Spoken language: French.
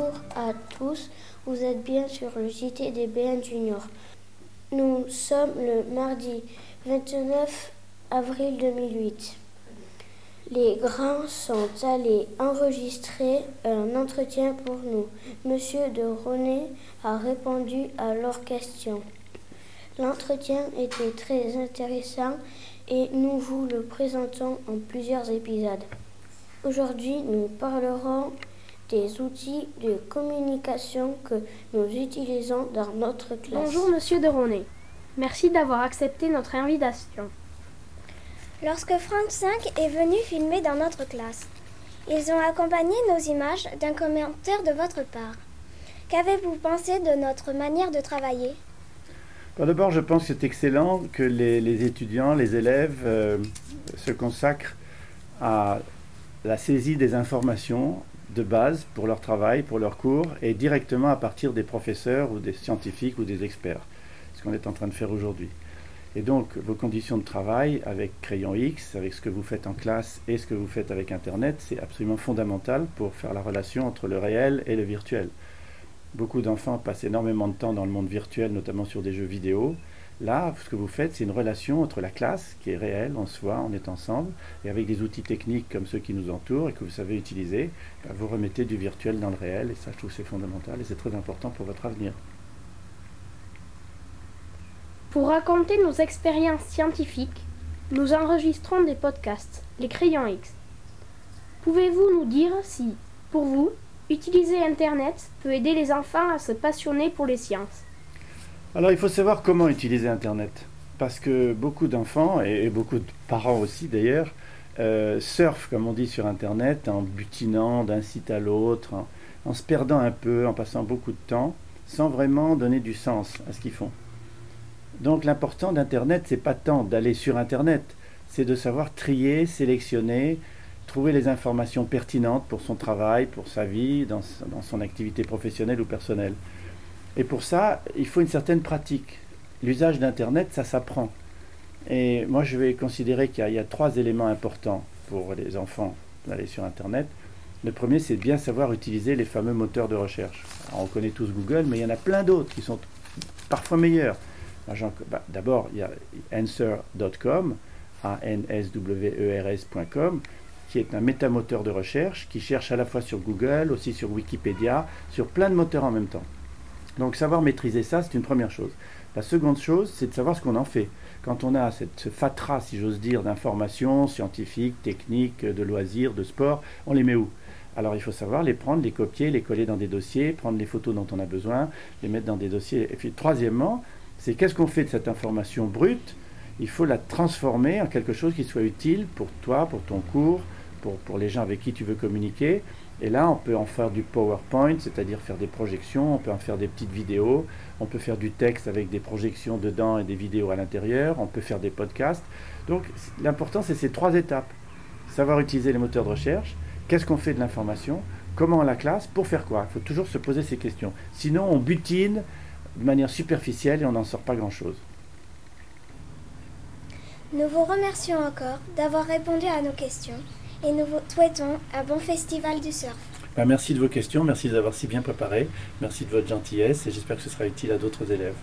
Bonjour à tous, vous êtes bien sur le JT des BN Junior. Nous sommes le mardi 29 avril 2008. Les grands sont allés enregistrer un entretien pour nous. Monsieur de René a répondu à leurs questions. L'entretien était très intéressant et nous vous le présentons en plusieurs épisodes. Aujourd'hui, nous parlerons des outils de communication que nous utilisons dans notre classe. Bonjour Monsieur de René. Merci d'avoir accepté notre invitation. Lorsque France 5 est venu filmer dans notre classe, ils ont accompagné nos images d'un commentaire de votre part. Qu'avez-vous pensé de notre manière de travailler? D'abord, je pense que c'est excellent que les, étudiants, les élèves euh, se consacrent à la saisie des informations de base pour leur travail, pour leur cours, et directement à partir des professeurs ou des scientifiques ou des experts, ce qu'on est en train de faire aujourd'hui. Et donc, vos conditions de travail avec Crayon X, avec ce que vous faites en classe et ce que vous faites avec Internet, c'est absolument fondamental pour faire la relation entre le réel et le virtuel. Beaucoup d'enfants passent énormément de temps dans le monde virtuel, notamment sur des jeux vidéo. Là, ce que vous faites, c'est une relation entre la classe, qui est réelle en soi, on est ensemble, et avec des outils techniques comme ceux qui nous entourent et que vous savez utiliser, bah, vous remettez du virtuel dans le réel, et ça, je trouve c'est fondamental et c'est très important pour votre avenir. Pour raconter nos expériences scientifiques, nous enregistrons des podcasts, les crayons X. Pouvez-vous nous dire si, pour vous, utiliser Internet peut aider les enfants à se passionner pour les sciences? Alors il faut savoir comment utiliser Internet. Parce que beaucoup d'enfants, et, beaucoup de parents aussi d'ailleurs, euh, surfent, comme on dit, sur Internet en butinant d'un site à l'autre, en se perdant un peu, en passant beaucoup de temps, sans vraiment donner du sens à ce qu'ils font. Donc l'important d'Internet, c'est pas tant d'aller sur Internet, c'est de savoir trier, sélectionner, trouver les informations pertinentes pour son travail, pour sa vie, dans, son activité professionnelle ou personnelle. Et pour ça, il faut une certaine pratique. L'usage d'Internet, ça s'apprend. Et moi, je vais considérer qu'il y, a trois éléments importants pour les enfants d'aller sur Internet. Le premier, c'est bien savoir utiliser les fameux moteurs de recherche. on connaît tous Google, mais il y en a plein d'autres qui sont parfois meilleurs. Bah, d'abord, il y a answer.com, A-N-S-W-E-R-S.com, qui est un métamoteur de recherche qui cherche à la fois sur Google, aussi sur Wikipédia, sur plein de moteurs en même temps. Donc savoir maîtriser ça, c'est une première chose. La seconde chose, c'est de savoir ce qu'on en fait. Quand on a cette, ce fatras, si j'ose dire, d'informations scientifiques, techniques, de loisirs, de sport, on les met où? Alors il faut savoir les prendre, les copier, les coller dans des dossiers, prendre les photos dont on a besoin, les mettre dans des dossiers. Et puis troisièmement, c'est qu'est-ce qu'on fait de cette information brute? Il faut la transformer en quelque chose qui soit utile pour toi, pour ton cours, pour, les gens avec qui tu veux communiquer. Et là, on peut en faire du PowerPoint, c'est-à-dire faire des projections, on peut en faire des petites vidéos, on peut faire du texte avec des projections dedans et des vidéos à l'intérieur, on peut faire des podcasts. Donc l'important, c'est ces trois étapes. Savoir utiliser les moteurs de recherche, qu'est-ce qu'on fait de l'information, comment la classe, pour faire quoi Il faut toujours se poser ces questions. Sinon, on butine, de manière superficielle et on n'en sort pas grand-chose. Nous vous remercions encore d'avoir répondu à nos questions et nous vous souhaitons un bon festival du surf. Ben, merci de vos questions, merci d'avoir si bien préparé, merci de votre gentillesse et j'espère que ce sera utile à d'autres élèves.